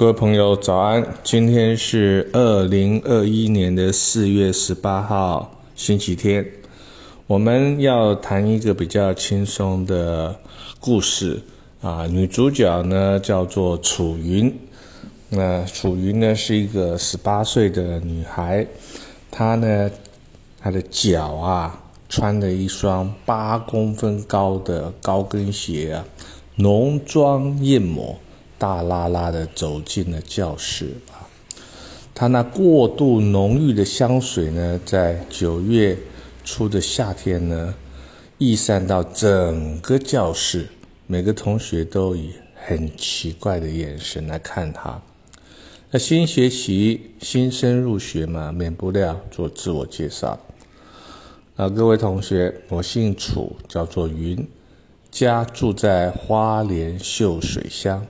各位朋友，早安！今天是二零二一年的四月十八号，星期天。我们要谈一个比较轻松的故事啊。女主角呢叫做楚云。那楚云呢是一个十八岁的女孩，她呢，她的脚啊穿了一双八公分高的高跟鞋啊。浓妆艳抹，大拉拉的走进了教室啊！他那过度浓郁的香水呢，在九月初的夏天呢，溢散到整个教室，每个同学都以很奇怪的眼神来看他。那新学期新生入学嘛，免不了做自我介绍。啊，各位同学，我姓楚，叫做云。家住在花莲秀水乡，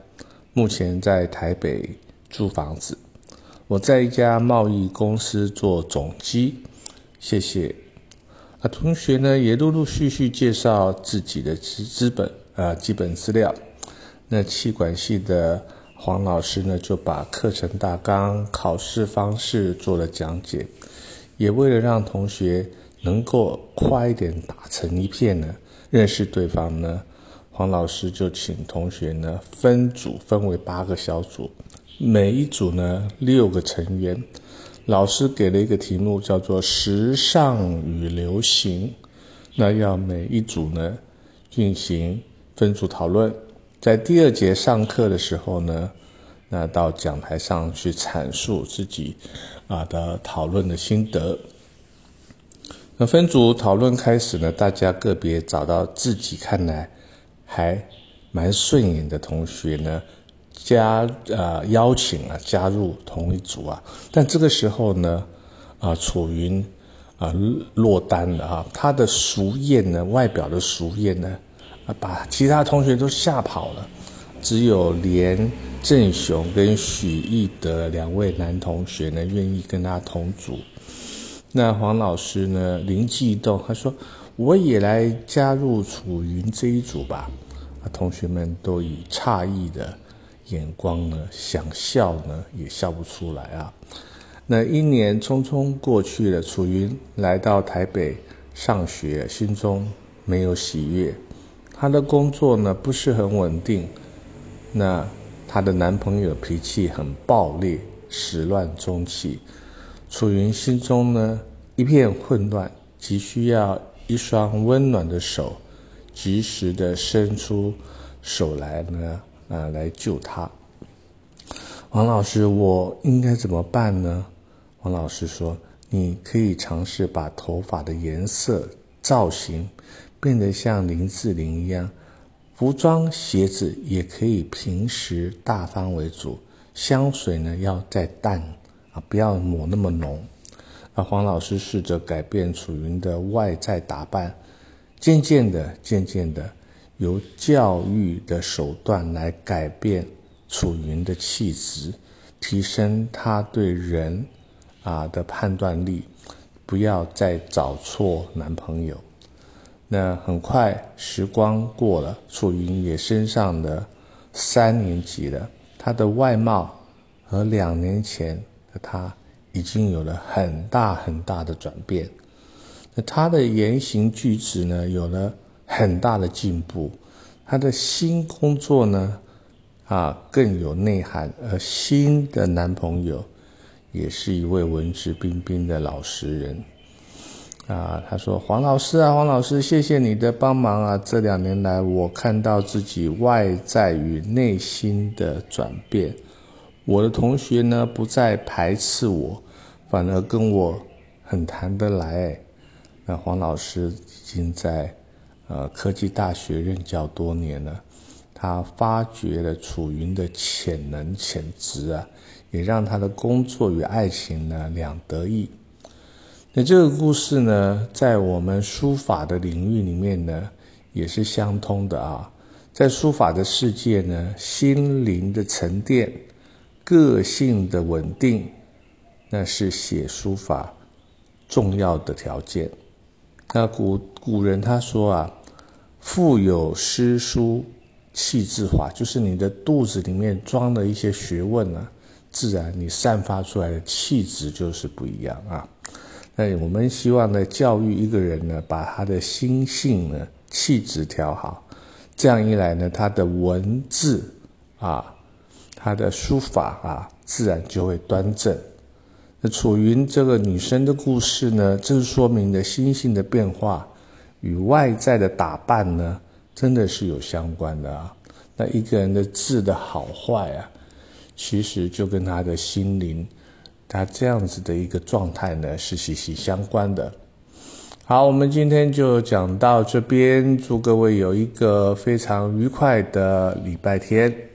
目前在台北租房子。我在一家贸易公司做总机，谢谢。啊，同学呢也陆陆续续介绍自己的资资本啊基本资料。那气管系的黄老师呢就把课程大纲、考试方式做了讲解，也为了让同学能够快一点打成一片呢。认识对方呢，黄老师就请同学呢分组，分为八个小组，每一组呢六个成员。老师给了一个题目，叫做“时尚与流行”，那要每一组呢进行分组讨论。在第二节上课的时候呢，那到讲台上去阐述自己啊的讨论的心得。那分组讨论开始呢，大家个别找到自己看来还蛮顺眼的同学呢，加呃邀请啊加入同一组啊。但这个时候呢，啊楚云啊落单了啊，他的熟艳呢，外表的熟艳呢，啊把其他同学都吓跑了，只有连正雄跟许义德两位男同学呢，愿意跟他同组。那黄老师呢？灵机一动，他说：“我也来加入楚云这一组吧。”啊，同学们都以诧异的眼光呢，想笑呢也笑不出来啊。那一年匆匆过去了，楚云来到台北上学，心中没有喜悦。她的工作呢不是很稳定，那她的男朋友脾气很暴烈，始乱终弃。楚云心中呢一片混乱，急需要一双温暖的手，及时的伸出手来呢，啊，来救他。王老师，我应该怎么办呢？王老师说：“你可以尝试把头发的颜色、造型变得像林志玲一样，服装、鞋子也可以平时大方为主，香水呢要再淡。”啊，不要抹那么浓。那黄老师试着改变楚云的外在打扮，渐渐的，渐渐的，由教育的手段来改变楚云的气质，提升他对人啊的判断力，不要再找错男朋友。那很快时光过了，楚云也升上了三年级了，他的外貌和两年前。他已经有了很大很大的转变，那他的言行举止呢，有了很大的进步。他的新工作呢，啊，更有内涵。而新的男朋友，也是一位文质彬彬的老实人。啊，他说：“黄老师啊，黄老师，谢谢你的帮忙啊！这两年来，我看到自己外在与内心的转变。”我的同学呢，不再排斥我，反而跟我很谈得来。那黄老师已经在呃科技大学任教多年了，他发掘了楚云的潜能潜质啊，也让他的工作与爱情呢两得意。那这个故事呢，在我们书法的领域里面呢，也是相通的啊。在书法的世界呢，心灵的沉淀。个性的稳定，那是写书法重要的条件。那古古人他说啊，腹有诗书气质化，就是你的肚子里面装的一些学问呢，自然你散发出来的气质就是不一样啊。那我们希望呢，教育一个人呢，把他的心性呢、气质调好，这样一来呢，他的文字啊、他的书法啊，自然就会端正。那楚云这个女生的故事呢，正说明了心性的变化与外在的打扮呢。真的是有相关的啊！那一个人的字的好坏啊，其实就跟他的心灵，他这样子的一个状态呢，是息息相关的。好，我们今天就讲到这边，祝各位有一个非常愉快的礼拜天。